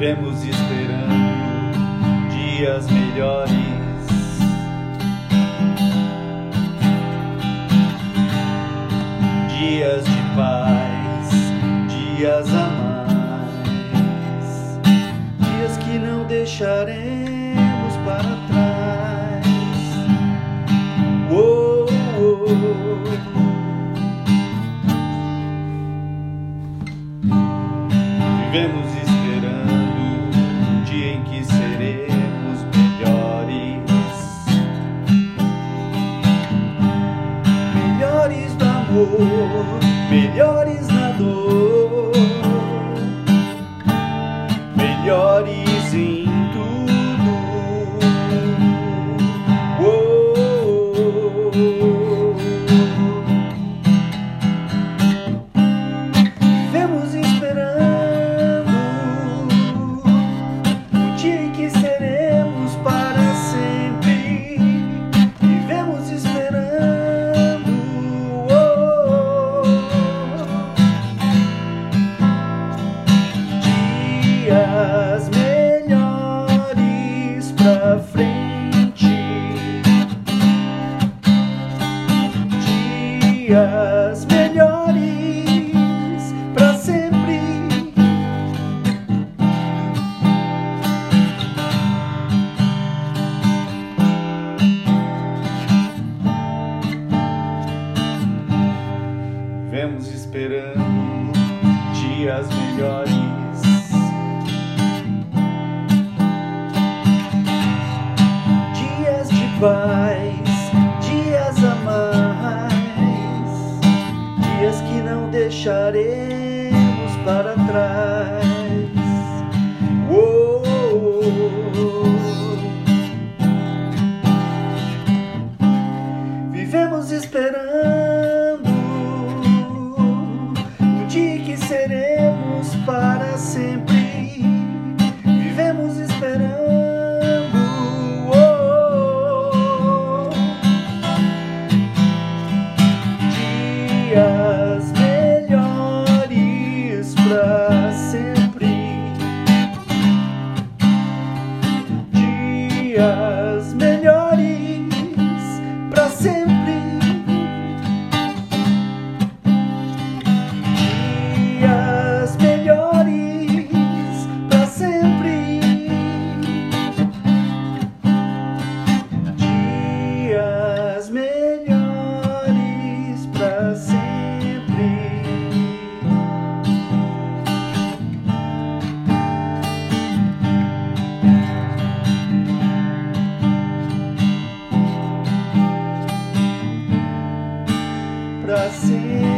vivemos esperando dias melhores. Dias de paz, dias a mais, dias que não deixaremos para trás. Oh, oh, vivemos Millón Vemos esperando dias melhores. Dias de paz, dias a mais, dias que não deixaremos para trás. Dias assim.